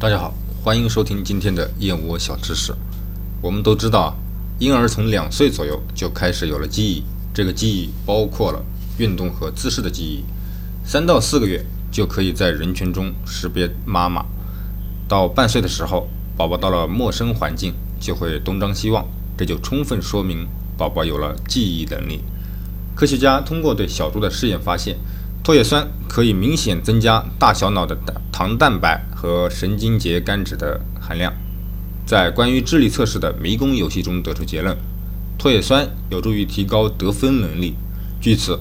大家好，欢迎收听今天的燕窝小知识。我们都知道啊，婴儿从两岁左右就开始有了记忆，这个记忆包括了运动和姿势的记忆。三到四个月就可以在人群中识别妈妈，到半岁的时候，宝宝到了陌生环境就会东张西望，这就充分说明宝宝有了记忆能力。科学家通过对小猪的试验发现。唾液酸可以明显增加大小脑的糖蛋白和神经节苷脂的含量。在关于智力测试的迷宫游戏中得出结论：唾液酸有助于提高得分能力。据此，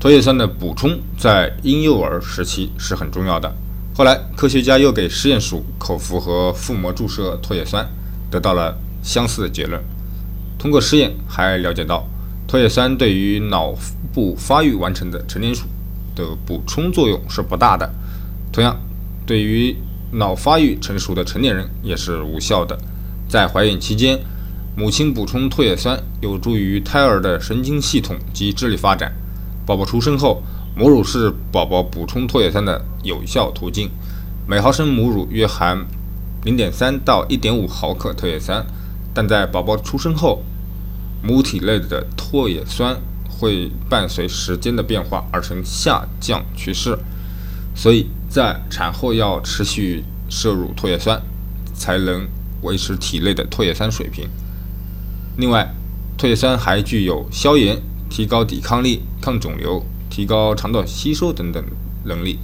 唾液酸的补充在婴幼儿时期是很重要的。后来，科学家又给实验鼠口服和腹膜注射唾液酸，得到了相似的结论。通过实验还了解到，唾液酸对于脑部发育完成的成年鼠。的补充作用是不大的，同样，对于脑发育成熟的成年人也是无效的。在怀孕期间，母亲补充唾液酸有助于胎儿的神经系统及智力发展。宝宝出生后，母乳是宝宝补充唾液酸的有效途径。每毫升母乳约含0.3到1.5毫克唾液酸，但在宝宝出生后，母体内的唾液酸。会伴随时间的变化而呈下降趋势，所以在产后要持续摄入唾液酸，才能维持体内的唾液酸水平。另外，唾液酸还具有消炎、提高抵抗力、抗肿瘤、提高肠道吸收等等能力。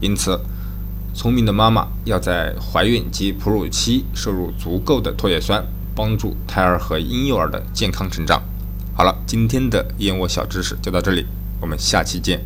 因此，聪明的妈妈要在怀孕及哺乳期摄入足够的唾液酸，帮助胎儿和婴幼儿的健康成长。好了，今天的燕窝小知识就到这里，我们下期见。